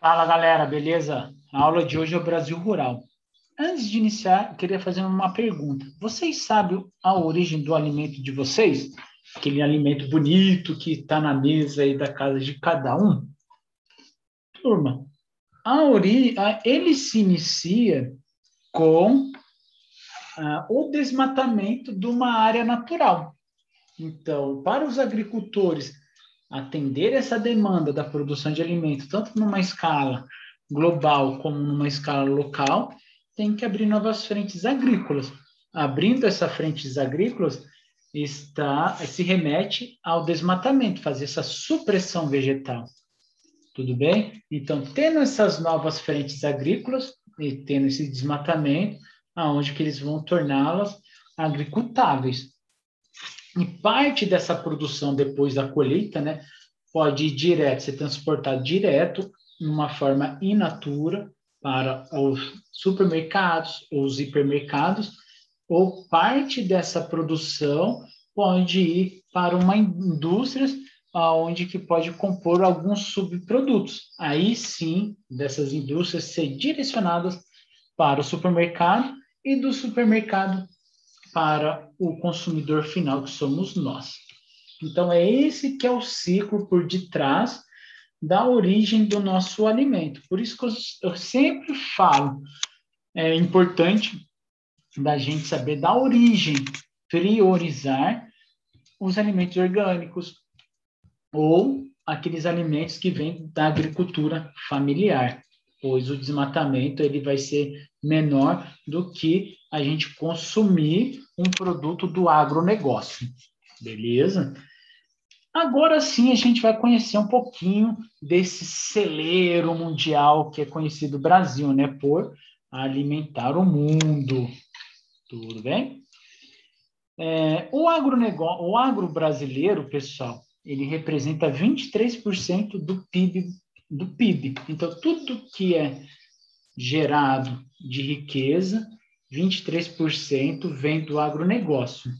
Fala galera, beleza? A aula de hoje é o Brasil Rural. Antes de iniciar, eu queria fazer uma pergunta. Vocês sabem a origem do alimento de vocês? Aquele alimento bonito que está na mesa aí da casa de cada um? Turma, a ori... ele se inicia com o desmatamento de uma área natural. Então, para os agricultores atender essa demanda da produção de alimentos, tanto numa escala global como numa escala local, tem que abrir novas frentes agrícolas. Abrindo essas frentes agrícolas, está se remete ao desmatamento, fazer essa supressão vegetal. Tudo bem? Então, tendo essas novas frentes agrícolas e tendo esse desmatamento, aonde que eles vão torná-las agricultáveis. E parte dessa produção depois da colheita, né, pode ir direto, ser transportado direto, numa forma in natura, para os supermercados, os hipermercados, ou parte dessa produção pode ir para uma indústria onde que pode compor alguns subprodutos. Aí sim, dessas indústrias ser direcionadas para o supermercado e do supermercado para o consumidor final, que somos nós. Então, é esse que é o ciclo por detrás da origem do nosso alimento. Por isso que eu, sempre falo, é importante da gente saber da origem, priorizar os alimentos orgânicos ou aqueles alimentos que vêm da agricultura familiar, pois o desmatamento ele vai ser menor do que a gente consumir um produto do agronegócio. Beleza? Agora sim a gente vai conhecer um pouquinho desse celeiro mundial que é conhecido Brasil, né, por alimentar o mundo. Tudo bem? É, o, agronegócio, o agro brasileiro, pessoal, ele representa 23% do PIB, do PIB. Então, tudo que é gerado de riqueza, 23% vem do agronegócio,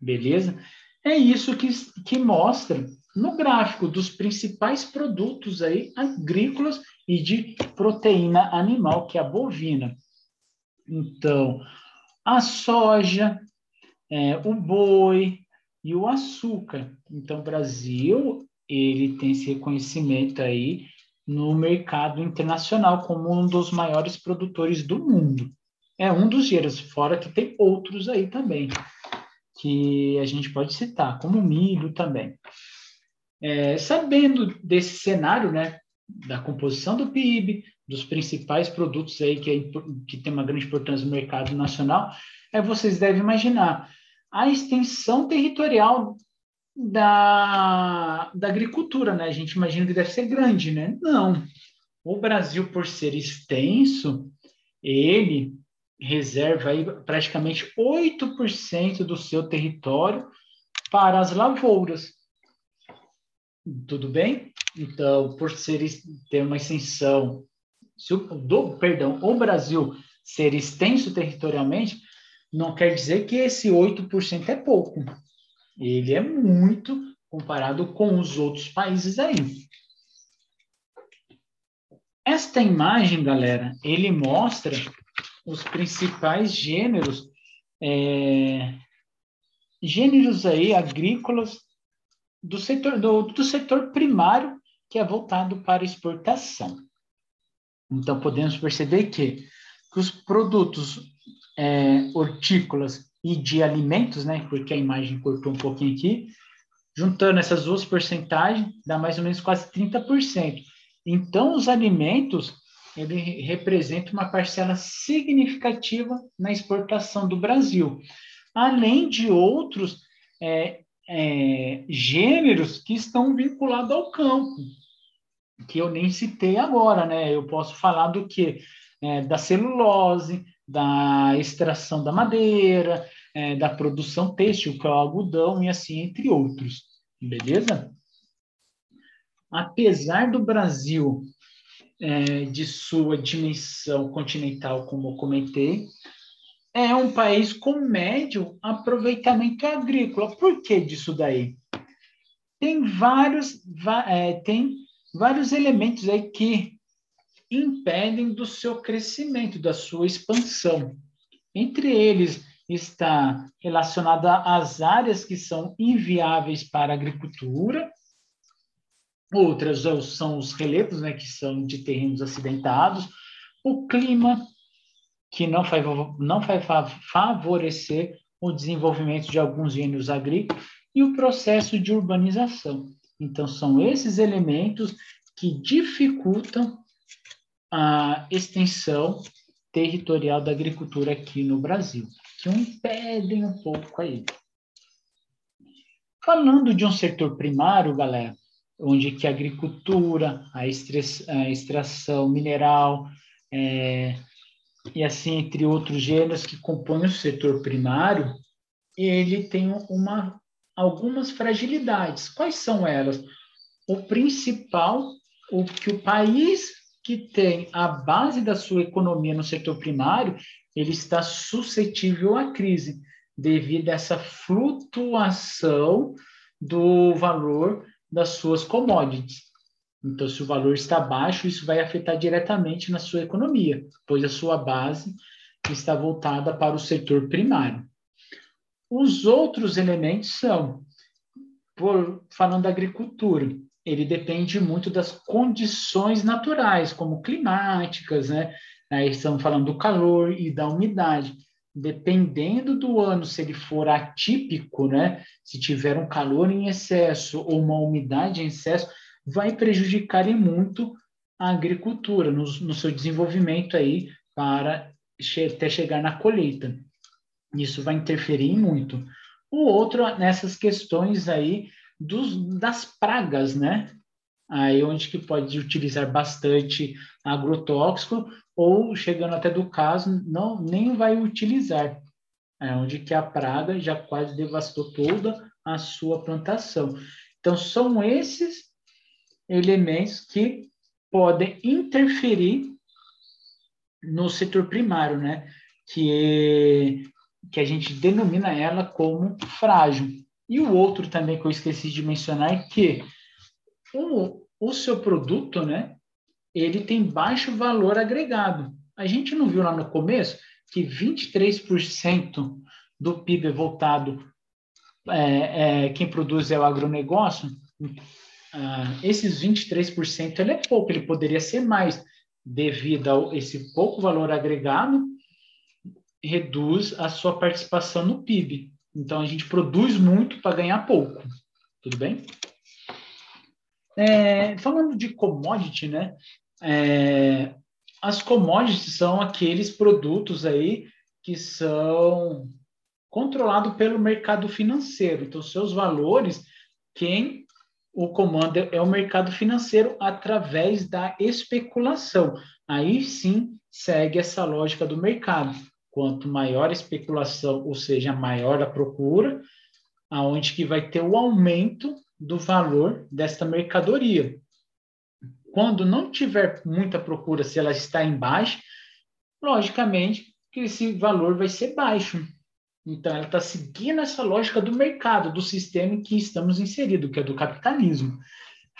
beleza? É isso que, que mostra no gráfico dos principais produtos aí agrícolas e de proteína animal, que é a bovina. Então, a soja, é, o boi e o açúcar. Então, o Brasil ele tem esse reconhecimento aí no mercado internacional como um dos maiores produtores do mundo. É um dos gêneros, fora que tem outros aí também, que a gente pode citar, como o milho também. É, sabendo desse cenário, né, da composição do PIB, dos principais produtos aí que, é, que tem uma grande importância no mercado nacional, é, vocês devem imaginar a extensão territorial da, da agricultura, né? A gente imagina que deve ser grande, né? Não. O Brasil, por ser extenso, ele reserva aí praticamente 8% do seu território para as lavouras. Tudo bem? Então, por ser ter uma extensão do, perdão, o Brasil ser extenso territorialmente, não quer dizer que esse 8% é pouco. Ele é muito comparado com os outros países aí. Esta imagem, galera, ele mostra os principais gêneros, é, gêneros aí agrícolas do setor, do, do setor primário, que é voltado para exportação. Então, podemos perceber que, que os produtos é, hortícolas e de alimentos, né, porque a imagem cortou um pouquinho aqui, juntando essas duas porcentagens, dá mais ou menos quase 30%. Então, os alimentos, ele representa uma parcela significativa na exportação do Brasil, além de outros é, é, gêneros que estão vinculados ao campo, que eu nem citei agora, né? Eu posso falar do que? É, da celulose, da extração da madeira, é, da produção têxtil, que é o algodão, e assim entre outros. Beleza? Apesar do Brasil é, de sua dimensão continental, como eu comentei, é um país com médio aproveitamento agrícola. Por que disso daí? Tem vários, é, tem vários elementos aí que impedem do seu crescimento, da sua expansão. Entre eles está relacionada às áreas que são inviáveis para a agricultura, outras são os relevos, né, que são de terrenos acidentados, o clima, que não vai, não vai favorecer o desenvolvimento de alguns gêneros agrícolas, e o processo de urbanização. Então, são esses elementos que dificultam a extensão territorial da agricultura aqui no Brasil, que impedem um pouco aí. Falando de um setor primário, galera, onde que a agricultura, a, extração mineral, é, e assim entre outros gêneros que compõem o setor primário, ele tem uma, algumas fragilidades. Quais são elas? O principal, o que o país que tem a base da sua economia no setor primário, ele está suscetível à crise devido a essa flutuação do valor das suas commodities. Então, se o valor está baixo, isso vai afetar diretamente na sua economia, pois a sua base está voltada para o setor primário. Os outros elementos são, por, falando da agricultura, ele depende muito das condições naturais, como climáticas, né? Aí estamos falando do calor e da umidade. Dependendo do ano, se ele for atípico, né? Se tiver um calor em excesso ou uma umidade em excesso, vai prejudicar em muito a agricultura no, no seu desenvolvimento aí para che até chegar na colheita. Isso vai interferir muito. O outro nessas questões aí dos, das pragas, né? Aí onde que pode utilizar bastante agrotóxico ou chegando até do caso não nem vai utilizar, é onde que a praga já quase devastou toda a sua plantação. Então são esses elementos que podem interferir no setor primário, né? Que, que a gente denomina ela como frágil. E o outro também que eu esqueci de mencionar é que o, o seu produto, né? Ele tem baixo valor agregado. A gente não viu lá no começo que 23% do PIB é voltado, é, é, quem produz é o agronegócio, ah, esses 23% ele é pouco, ele poderia ser mais, devido a esse pouco valor agregado, reduz a sua participação no PIB. Então, a gente produz muito para ganhar pouco. Tudo bem? É, falando de commodity, né? É, as commodities são aqueles produtos aí que são controlados pelo mercado financeiro. Então, seus valores, quem o comando é o mercado financeiro através da especulação. Aí sim segue essa lógica do mercado. Quanto maior a especulação, ou seja, maior a procura, aonde que vai ter o aumento do valor desta mercadoria. Quando não tiver muita procura, se ela está em baixa, logicamente que esse valor vai ser baixo. Então, ela está seguindo essa lógica do mercado, do sistema em que estamos inseridos, que é do capitalismo.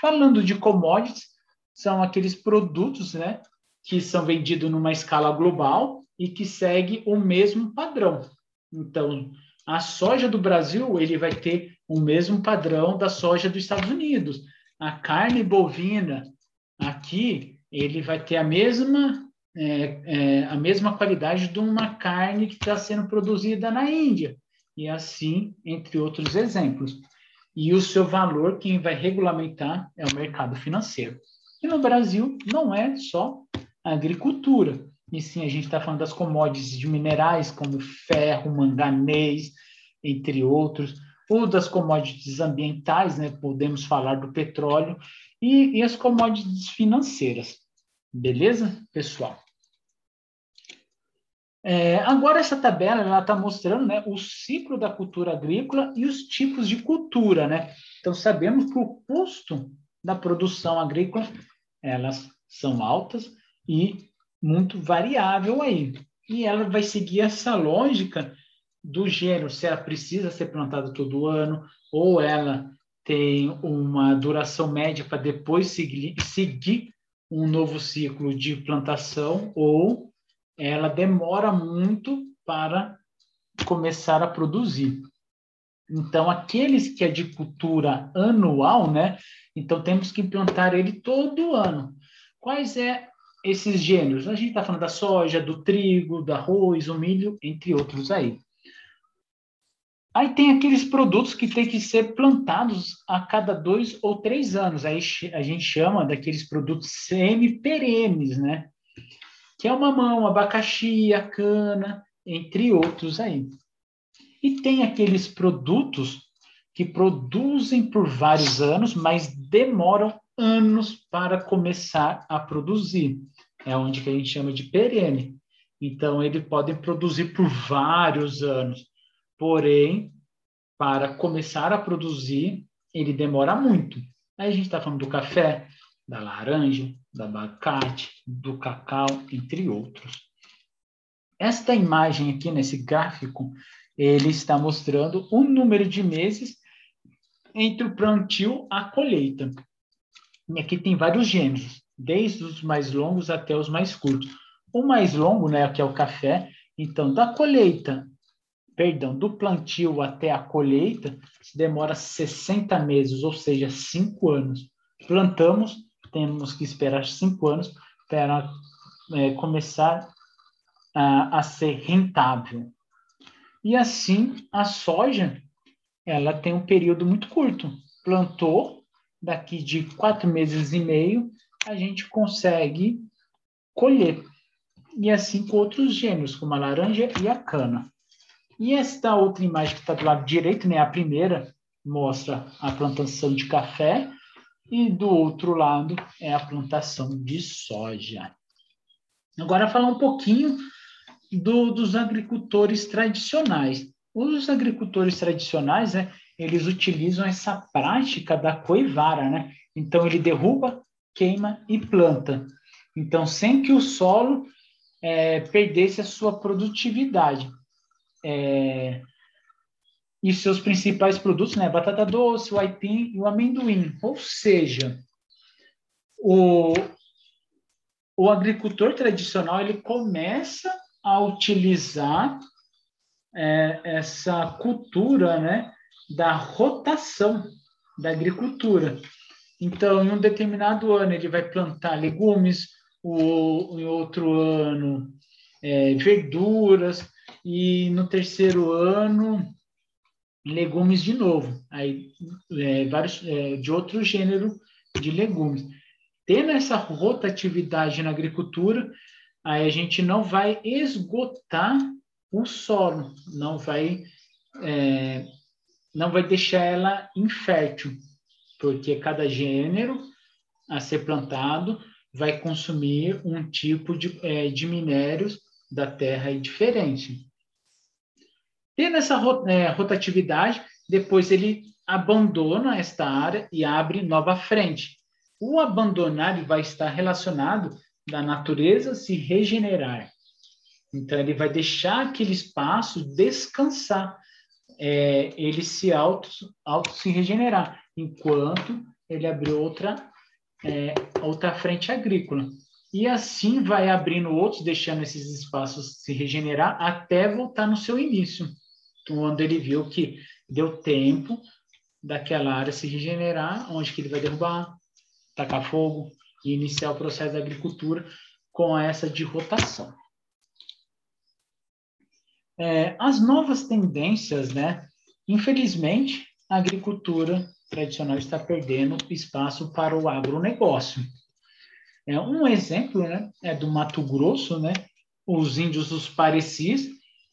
Falando de commodities, são aqueles produtos né, que são vendidos numa escala global e que segue o mesmo padrão. Então, a soja do Brasil ele vai ter o mesmo padrão da soja dos Estados Unidos. A carne bovina aqui ele vai ter a mesma é, é, a mesma qualidade de uma carne que está sendo produzida na Índia, e assim, entre outros exemplos. E o seu valor, quem vai regulamentar é o mercado financeiro. E no Brasil, não é só a agricultura, e sim a gente está falando das commodities de minerais, como ferro, manganês, entre outros, ou das commodities ambientais, né? podemos falar do petróleo, e, e as commodities financeiras. Beleza, pessoal? É, agora, essa tabela está mostrando né, o ciclo da cultura agrícola e os tipos de cultura. Né? Então, sabemos que o custo da produção agrícola elas são altas e muito variável aí. E ela vai seguir essa lógica do gênero, se ela precisa ser plantada todo ano, ou ela tem uma duração média para depois seguir, seguir um novo ciclo de plantação ou ela demora muito para começar a produzir. Então, aqueles que é de cultura anual, né? Então, temos que plantar ele todo ano. Quais é esses gêneros? A gente está falando da soja, do trigo, do arroz, o milho, entre outros aí. Aí tem aqueles produtos que têm que ser plantados a cada dois ou três anos. Aí a gente chama daqueles produtos semi-perenes, né? Que é o mamão, abacaxi, a cana, entre outros aí. E tem aqueles produtos que produzem por vários anos, mas demoram anos para começar a produzir. É onde que a gente chama de perene. Então, eles podem produzir por vários anos. Porém, para começar a produzir, ele demora muito. Aí a gente está falando do café, da laranja, do abacate, do cacau, entre outros. Esta imagem aqui nesse gráfico, ele está mostrando o número de meses entre o plantio a colheita. E aqui tem vários gêneros, desde os mais longos até os mais curtos. O mais longo, né, que é o café, então da colheita, perdão, do plantio até a colheita, demora 60 meses, ou seja, 5 anos. Plantamos, temos que esperar 5 anos para é, começar a, a ser rentável. E assim, a soja, ela tem um período muito curto. Plantou, daqui de quatro meses e meio, a gente consegue colher. E assim com outros gêneros, como a laranja e a cana. E esta outra imagem que está do lado direito, né, a primeira, mostra a plantação de café, e do outro lado é a plantação de soja. Agora, falar um pouquinho do, dos agricultores tradicionais. Os agricultores tradicionais, né, eles utilizam essa prática da coivara, né? Então, ele derruba, queima e planta. Então, sem que o solo é, perdesse a sua produtividade. É, e seus principais produtos, né? Batata doce, o aipim e o amendoim. Ou seja, o, o agricultor tradicional ele começa a utilizar é, essa cultura né, da rotação da agricultura. Então, em um determinado ano, ele vai plantar legumes, o, em outro ano, é, verduras, e no terceiro ano, legumes de novo. Aí, é, vários, é, de outro gênero de legumes. Tendo essa rotatividade na agricultura, aí a gente não vai esgotar o solo, não vai, é, não vai deixar ela infértil, porque cada gênero a ser plantado vai consumir um tipo de, é, de minérios da terra diferente. Tendo essa é, rotatividade, depois ele abandona esta área e abre nova frente. O abandonar vai estar relacionado da natureza se regenerar. Então, ele vai deixar aquele espaço descansar, é, ele se auto, auto se regenerar, enquanto ele abriu outra, é, outra frente agrícola. E assim vai abrindo outros, deixando esses espaços se regenerar até voltar no seu início, quando ele viu que deu tempo daquela área se regenerar, onde que ele vai derrubar, tacar fogo, e iniciar o processo da agricultura com essa de rotação. É, as novas tendências, né? Infelizmente, a agricultura tradicional está perdendo espaço para o agronegócio. É, um exemplo né, é do Mato Grosso, né? Os índios dos Parecis,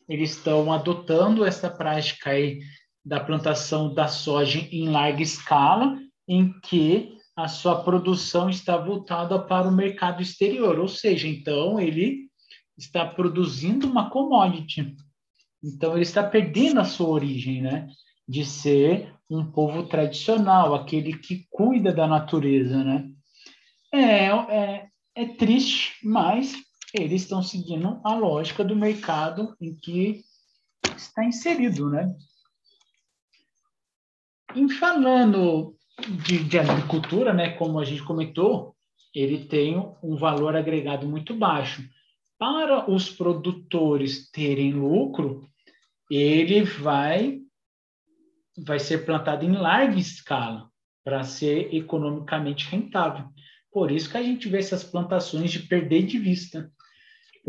eles estão adotando essa prática aí da plantação da soja em larga escala, em que a sua produção está voltada para o mercado exterior, ou seja, então ele está produzindo uma commodity. Então ele está perdendo a sua origem, né? De ser um povo tradicional, aquele que cuida da natureza, né? É, é, é triste, mas eles estão seguindo a lógica do mercado em que está inserido, né? Em falando de, de agricultura, né, como a gente comentou, ele tem um valor agregado muito baixo. Para os produtores terem lucro, ele vai vai ser plantado em larga escala para ser economicamente rentável. Por isso que a gente vê essas plantações de perder de vista,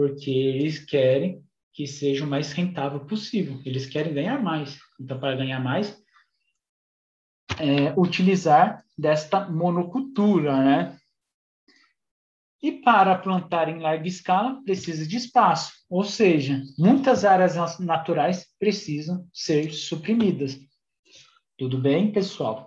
porque eles querem que seja o mais rentável possível. Eles querem ganhar mais. Então, para ganhar mais, é, utilizar desta monocultura, né? E para plantar em larga escala, precisa de espaço, ou seja, muitas áreas naturais precisam ser suprimidas. Tudo bem, pessoal?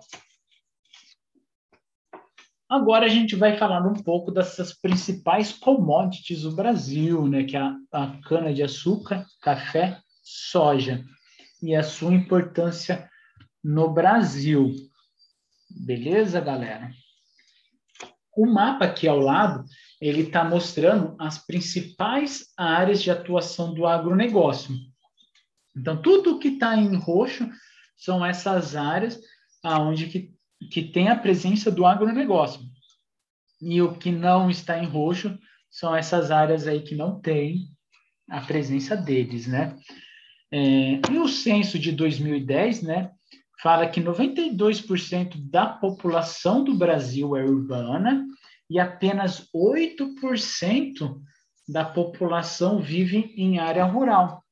Agora a gente vai falar um pouco dessas principais commodities do Brasil, né, que é a, a cana-de-açúcar, café, soja, e a sua importância no Brasil. Beleza, galera? O mapa aqui ao lado, ele está mostrando as principais áreas de atuação do agronegócio. Então, tudo que está em roxo são essas áreas aonde que, que tem a presença do agronegócio. E o que não está em roxo são essas áreas aí que não tem a presença deles, né? É, e o censo de 2010, né, fala que 92% da população do Brasil é urbana e apenas 8% da população vive em área rural.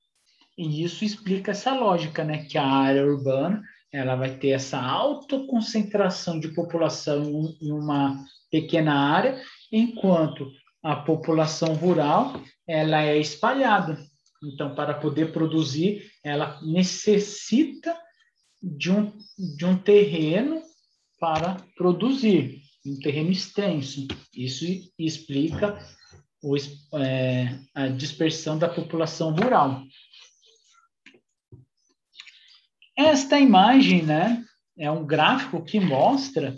E isso explica essa lógica, né? Que a área urbana ela vai ter essa alta concentração de população em uma pequena área, enquanto a população rural ela é espalhada. Então, para poder produzir, ela necessita de um, de um terreno para produzir, um terreno extenso. Isso explica o, é, a dispersão da população rural. Esta imagem, né, é um gráfico que mostra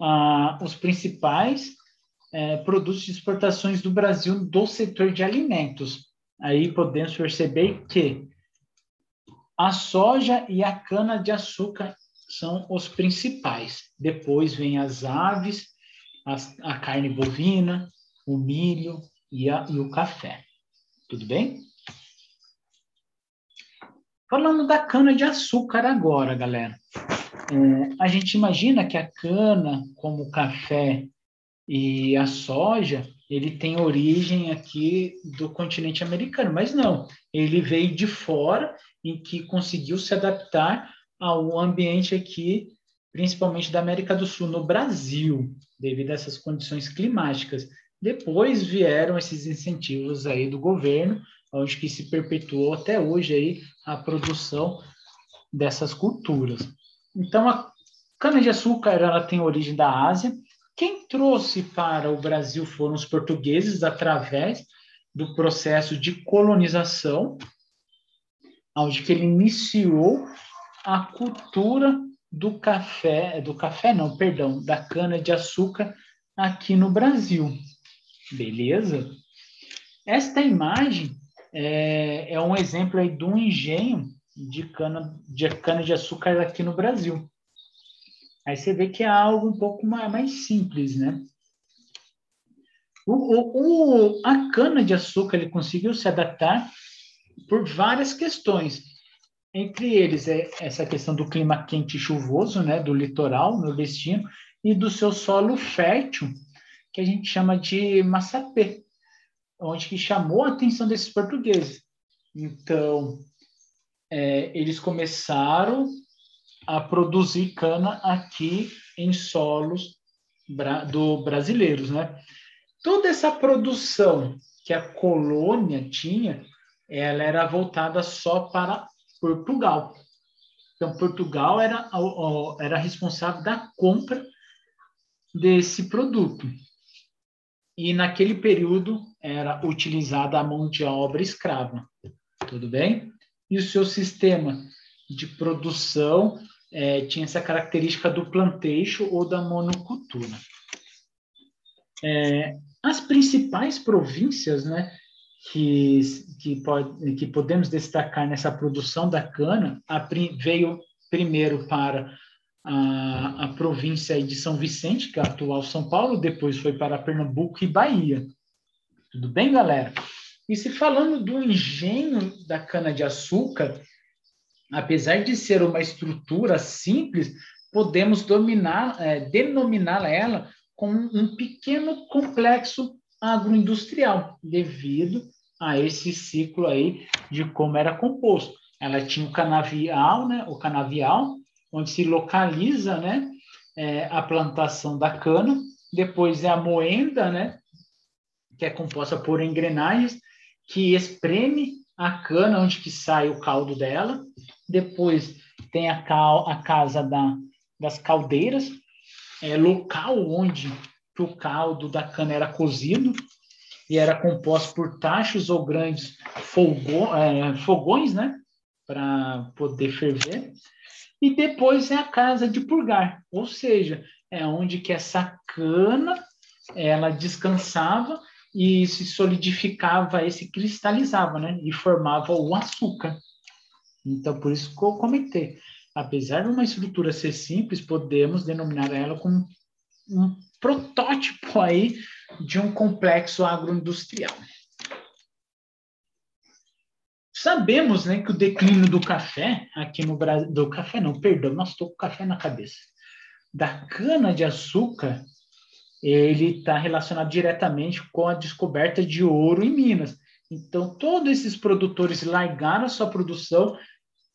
ah, os principais é, produtos de exportações do Brasil do setor de alimentos. Aí podemos perceber que a soja e a cana-de-açúcar são os principais. Depois vem as aves, as, a carne bovina, o milho e, a, e o café. Tudo bem? Falando da cana-de-açúcar agora, galera. É, a gente imagina que a cana, como o café e a soja, ele tem origem aqui do continente americano, mas não, ele veio de fora em que conseguiu se adaptar ao ambiente aqui, principalmente da América do Sul, no Brasil, devido a essas condições climáticas. Depois vieram esses incentivos aí do governo, onde que se perpetuou até hoje aí a produção dessas culturas. Então, a cana-de-açúcar ela tem origem da Ásia. Quem trouxe para o Brasil foram os portugueses através do processo de colonização, onde que ele iniciou a cultura do café, do café não, perdão, da cana-de-açúcar aqui no Brasil. Beleza? Esta imagem é, é um exemplo aí de um engenho de cana de cana de açúcar aqui no Brasil. Aí você vê que é algo um pouco mais, mais simples, né? O, o, o, a cana de açúcar ele conseguiu se adaptar por várias questões. Entre eles é essa questão do clima quente e chuvoso, né, do litoral nordestino e do seu solo fértil, que a gente chama de massapê, onde que chamou a atenção desses portugueses. Então, é, eles começaram a produzir cana aqui em solos bra do brasileiros, né? Toda essa produção que a colônia tinha, ela era voltada só para Portugal. Então, Portugal era, era responsável da compra desse produto. E naquele período era utilizada a mão de obra escrava. Tudo bem? E o seu sistema de produção é, tinha essa característica do plantejo ou da monocultura. É, as principais províncias né, que, que, pode, que podemos destacar nessa produção da cana, a, veio primeiro para a, a província de São Vicente, que é a atual São Paulo, depois foi para Pernambuco e Bahia. Tudo bem, galera? E se falando do engenho da cana-de-açúcar, apesar de ser uma estrutura simples, podemos dominar, é, denominar ela como um pequeno complexo agroindustrial, devido a esse ciclo aí de como era composto. Ela tinha o canavial, né, o canavial, onde se localiza, né, é, a plantação da cana, depois é a moenda, né, que é composta por engrenagens que espreme a cana onde que sai o caldo dela, depois tem a, cal, a casa da, das caldeiras, é, local onde o caldo da cana era cozido e era composto por tachos ou grandes fogo, é, fogões, né, para poder ferver. E depois é a casa de purgar, ou seja, é onde que essa cana ela descansava e se solidificava e se cristalizava, né, e formava o açúcar. Então, por isso que eu comentei. Apesar de uma estrutura ser simples, podemos denominar ela como um protótipo aí de um complexo agroindustrial. Sabemos, né, que o declínio do café aqui no Brasil, do café não, perdão, nós estou com café na cabeça, da cana de açúcar, ele está relacionado diretamente com a descoberta de ouro em Minas. Então, todos esses produtores largaram sua produção,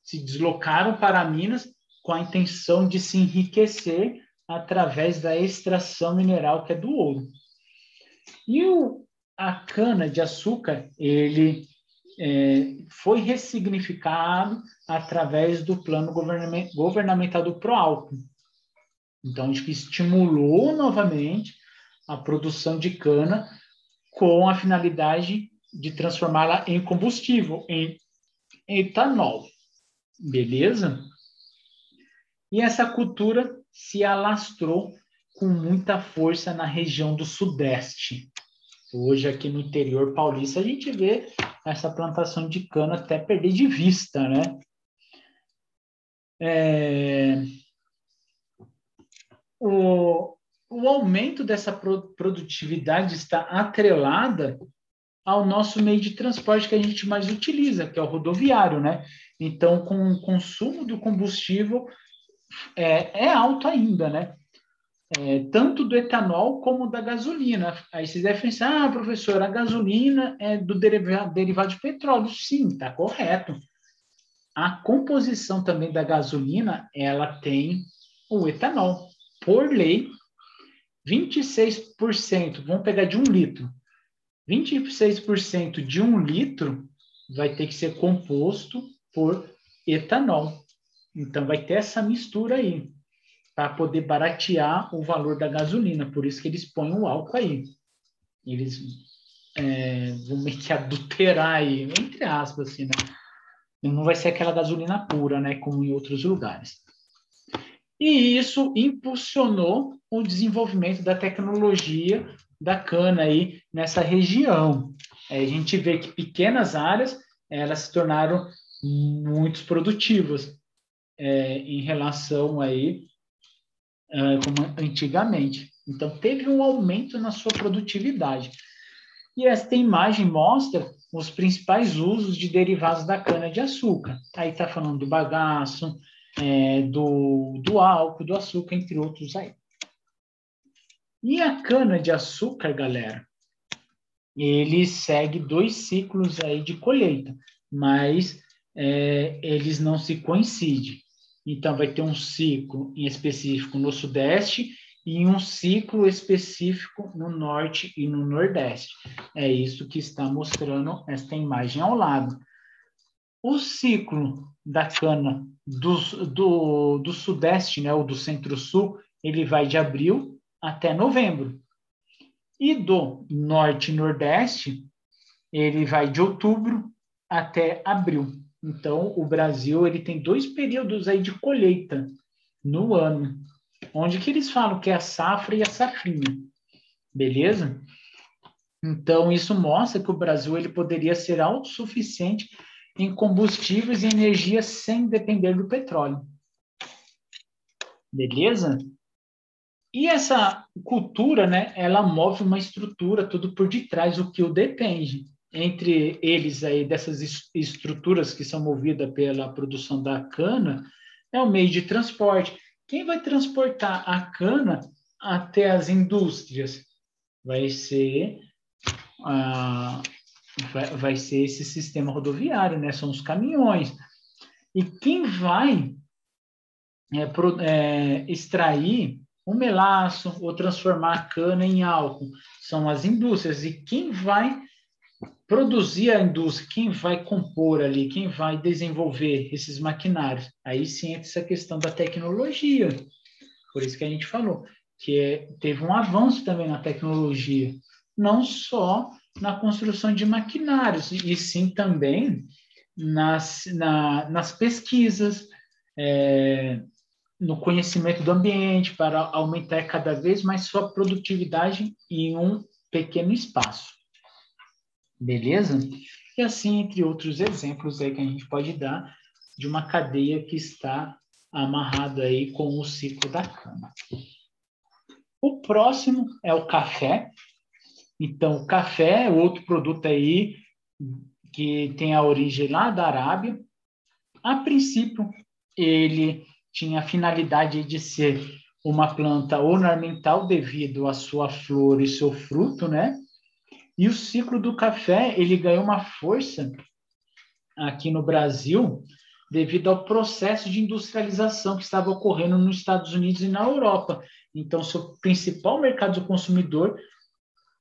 se deslocaram para Minas com a intenção de se enriquecer através da extração mineral que é do ouro. E o, a cana de açúcar, ele é, foi ressignificado através do plano governamental do Proalco. Então, que estimulou novamente a produção de cana com a finalidade de transformá-la em combustível, em etanol. Beleza? E essa cultura se alastrou com muita força na região do Sudeste. Hoje, aqui no interior paulista, a gente vê essa plantação de cana até perder de vista, né? É... O, o aumento dessa produtividade está atrelada ao nosso meio de transporte que a gente mais utiliza, que é o rodoviário, né? Então, com o consumo do combustível é, é alto ainda, né? É, tanto do etanol como da gasolina. Aí vocês devem pensar, ah, professor, a gasolina é do derivado, de petróleo. Sim, está correto. A composição também da gasolina, ela tem o etanol. Por lei, 26%, vamos pegar de um litro. 26% de um litro vai ter que ser composto por etanol. Então, vai ter essa mistura aí, para poder baratear o valor da gasolina. Por isso que eles põem o álcool aí. Eles é, vão meio que adulterar aí, entre aspas, assim, né? Não vai ser aquela gasolina pura, né? Como em outros lugares. E isso impulsionou o desenvolvimento da tecnologia da cana aí nessa região. É, a gente vê que pequenas áreas elas se tornaram muito produtivas é, em relação aí é, como antigamente. Então teve um aumento na sua produtividade. E esta imagem mostra os principais usos de derivados da cana de açúcar. Aí está falando do bagaço, é, do, do álcool, do açúcar, entre outros aí. E a cana de açúcar, galera, ele segue dois ciclos aí de colheita, mas é, eles não se coincidem. Então, vai ter um ciclo em específico no Sudeste e um ciclo específico no Norte e no Nordeste. É isso que está mostrando esta imagem ao lado. O ciclo da cana do, do, do Sudeste, né, ou do Centro-Sul, ele vai de abril até novembro. E do Norte e Nordeste, ele vai de outubro até abril. Então, o Brasil ele tem dois períodos aí de colheita no ano, onde que eles falam que é a safra e a safrinha, beleza? Então, isso mostra que o Brasil ele poderia ser autossuficiente em combustíveis e energia sem depender do petróleo. Beleza? E essa cultura, né, ela move uma estrutura tudo por detrás, o que o depende. Entre eles aí, dessas estruturas que são movidas pela produção da cana, é o meio de transporte. Quem vai transportar a cana até as indústrias? Vai ser, ah, vai, vai ser esse sistema rodoviário, né? São os caminhões. E quem vai é, pro, é, extrair o melaço ou transformar a cana em álcool são as indústrias. E quem vai produzir a indústria, quem vai compor ali, quem vai desenvolver esses maquinários? Aí sim entra essa questão da tecnologia. Por isso que a gente falou que é, teve um avanço também na tecnologia, não só na construção de maquinários, e sim também nas, na, nas pesquisas, é, no conhecimento do ambiente, para aumentar cada vez mais sua produtividade em um pequeno espaço. Beleza? E assim, entre outros exemplos aí que a gente pode dar de uma cadeia que está amarrada aí com o ciclo da cana. O próximo é o café. Então, café é outro produto aí que tem a origem lá da Arábia. A princípio, ele tinha a finalidade de ser uma planta ornamental devido à sua flor e seu fruto, né? E o ciclo do café, ele ganhou uma força aqui no Brasil devido ao processo de industrialização que estava ocorrendo nos Estados Unidos e na Europa. Então, seu principal mercado do consumidor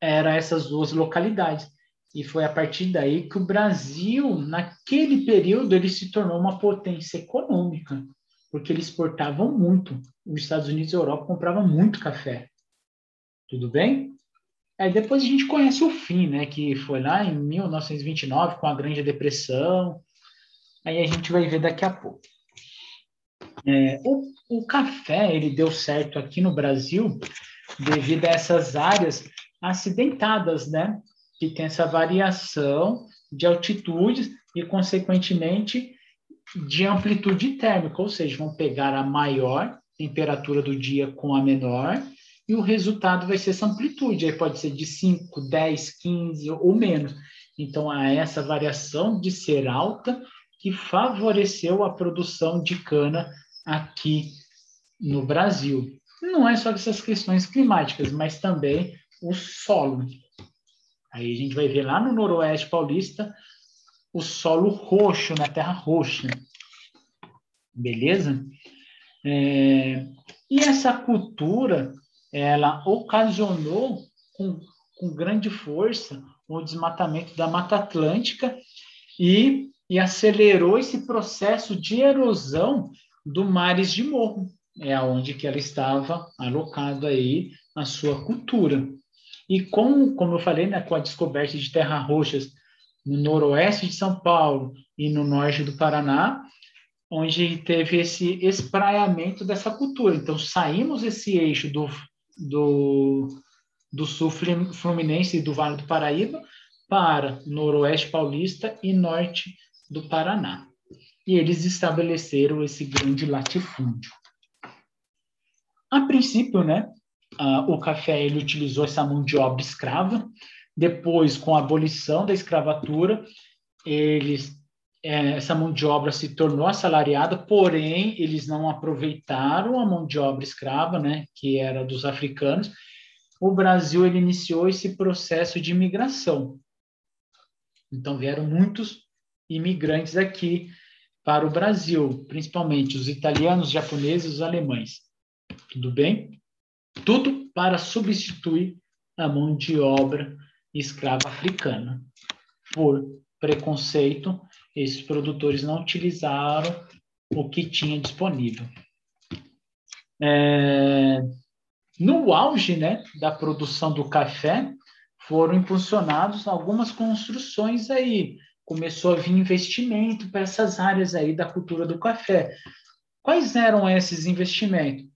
era essas duas localidades. E foi a partir daí que o Brasil, naquele período, ele se tornou uma potência econômica porque eles exportavam muito. Os Estados Unidos e a Europa compravam muito café. Tudo bem? Aí depois a gente conhece o fim, né? Que foi lá em 1929, com a Grande Depressão. Aí a gente vai ver daqui a pouco. É, o, o café, ele deu certo aqui no Brasil devido a essas áreas acidentadas, né? Que tem essa variação de altitudes e, consequentemente, de amplitude térmica, ou seja, vão pegar a maior temperatura do dia com a menor, e o resultado vai ser essa amplitude, aí pode ser de 5, 10, 15 ou menos. Então, há essa variação de ser alta que favoreceu a produção de cana aqui no Brasil. Não é só essas questões climáticas, mas também o solo. Aí a gente vai ver lá no Noroeste Paulista o solo roxo, na terra roxa. Beleza? É, e essa cultura, ela ocasionou com, com grande força o desmatamento da Mata Atlântica e, e acelerou esse processo de erosão do mares de morro, é aonde que ela estava alocado aí a sua cultura. E com, como eu falei, né, com a descoberta de terras roxas no noroeste de São Paulo e no norte do Paraná, onde teve esse espraiamento dessa cultura. Então, saímos esse eixo do, do, do sul fluminense e do Vale do Paraíba para noroeste paulista e norte do Paraná. E eles estabeleceram esse grande latifúndio. A princípio, né, o café ele utilizou essa mão de obra escrava, depois, com a abolição da escravatura, eles, é, essa mão de obra se tornou assalariada, porém, eles não aproveitaram a mão de obra escrava, né, que era dos africanos. O Brasil ele iniciou esse processo de imigração. Então, vieram muitos imigrantes aqui para o Brasil, principalmente os italianos, os japoneses, os alemães. Tudo bem? Tudo para substituir a mão de obra escrava africana. Por preconceito, esses produtores não utilizaram o que tinha disponível. É, no auge né, da produção do café, foram impulsionados algumas construções aí. Começou a vir investimento para essas áreas aí da cultura do café. Quais eram esses investimentos?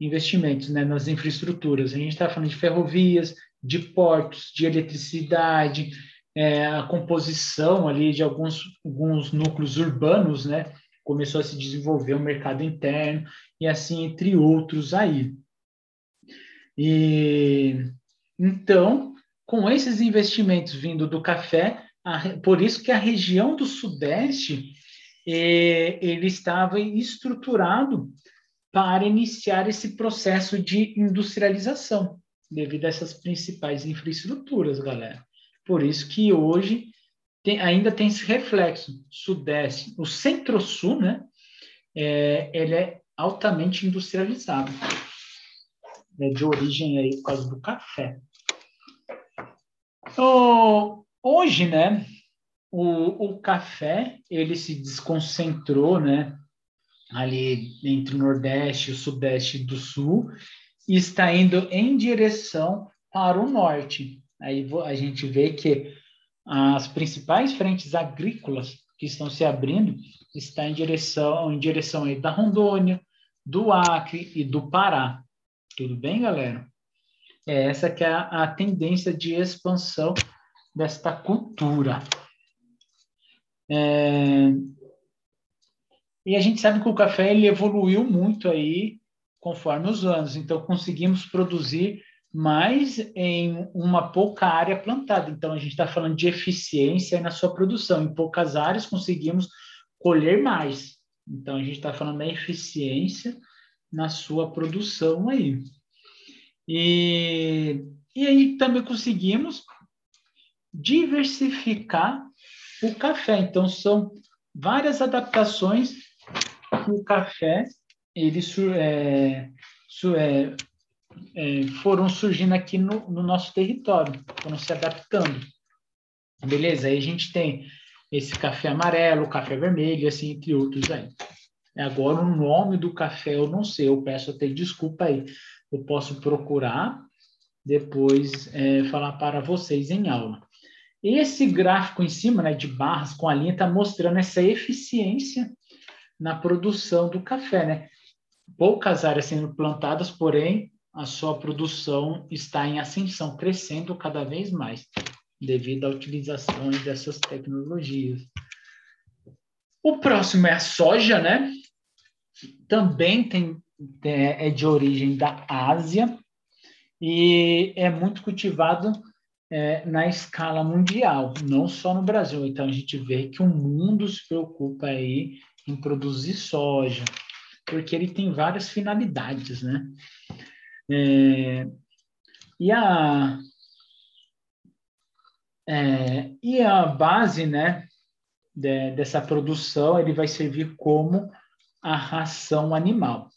Investimentos né, nas infraestruturas. A gente está falando de ferrovias, de portos, de eletricidade, é, a composição ali de alguns, alguns núcleos urbanos, né, começou a se desenvolver o mercado interno e assim entre outros aí. E então, com esses investimentos vindo do café, a, por isso que a região do Sudeste eh, ele estava estruturado para iniciar esse processo de industrialização, devido a essas principais infraestruturas, galera. Por isso que hoje tem, ainda tem esse reflexo. Sudeste, o centro-sul, né? É, ele é altamente industrializado. É de origem aí por causa do café. O, hoje, né? O, o café ele se desconcentrou, né? Ali entre o Nordeste, o Sudeste do Sul, e está indo em direção para o Norte. Aí a gente vê que as principais frentes agrícolas que estão se abrindo está em direção em direção aí da Rondônia, do Acre e do Pará. Tudo bem, galera? É essa que é a, a tendência de expansão desta cultura. É... E a gente sabe que o café ele evoluiu muito aí conforme os anos. Então conseguimos produzir mas em uma pouca área plantada. Então, a gente está falando de eficiência na sua produção. Em poucas áreas, conseguimos colher mais. Então, a gente está falando da eficiência na sua produção aí. E, e aí também conseguimos diversificar o café. Então, são várias adaptações que o café ele é, é, é, foram surgindo aqui no, no, nosso território, foram se adaptando. Beleza? Aí a gente tem esse café amarelo, café vermelho, assim, entre outros aí. Agora, o nome do café eu não sei, eu peço até desculpa aí. Eu posso procurar, depois é, falar para vocês em aula. Esse gráfico em cima, né, de barras com a linha, está mostrando essa eficiência na produção do café, né? Poucas áreas sendo plantadas, porém, a sua produção está em ascensão, crescendo cada vez mais, devido à utilização dessas tecnologias. O próximo é a soja, né? Também tem, é, é de origem da Ásia e é muito cultivado é, na escala mundial, não só no Brasil. Então a gente vê que o mundo se preocupa aí em produzir soja, porque ele tem várias finalidades, né? É, e, a, é, e a base né, de, dessa produção ele vai servir como a ração animal.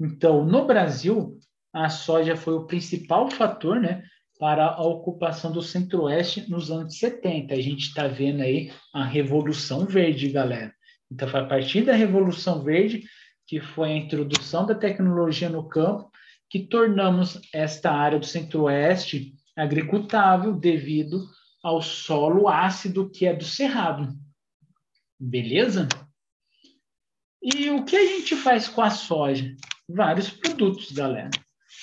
Então, no Brasil, a soja foi o principal fator né, para a ocupação do Centro-Oeste nos anos 70. A gente está vendo aí a Revolução Verde, galera. Então, foi a partir da Revolução Verde que foi a introdução da tecnologia no campo que tornamos esta área do centro-oeste agricultável devido ao solo ácido que é do cerrado. Beleza? E o que a gente faz com a soja? Vários produtos, galera.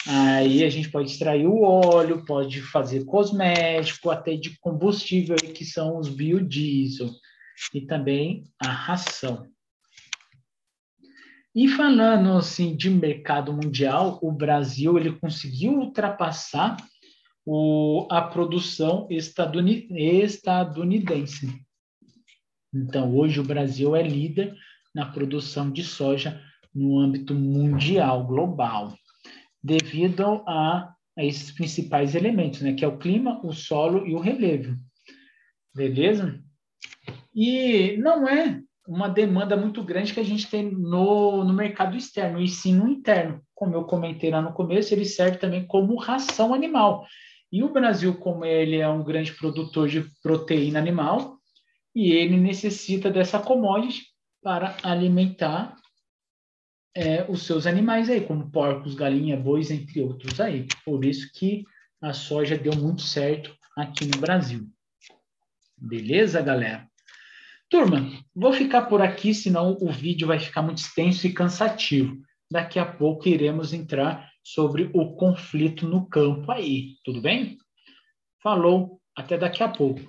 Aí a gente pode extrair o óleo, pode fazer cosmético, até de combustível, que são os biodiesel, e também a ração. E falando assim de mercado mundial, o Brasil ele conseguiu ultrapassar o, a produção estadunidense. Então, hoje o Brasil é líder na produção de soja no âmbito mundial, global, devido a, a esses principais elementos, né, que é o clima, o solo e o relevo. Beleza? E não é uma demanda muito grande que a gente tem no, no mercado externo, e sim no interno. Como eu comentei lá no começo, ele serve também como ração animal. E o Brasil, como ele é um grande produtor de proteína animal, e ele necessita dessa commodity para alimentar é, os seus animais aí, como porcos, galinha, bois, entre outros aí. Por isso que a soja deu muito certo aqui no Brasil. Beleza, galera? Turma, vou ficar por aqui, senão o vídeo vai ficar muito extenso e cansativo. Daqui a pouco iremos entrar sobre o conflito no campo aí, tudo bem? Falou, até daqui a pouco.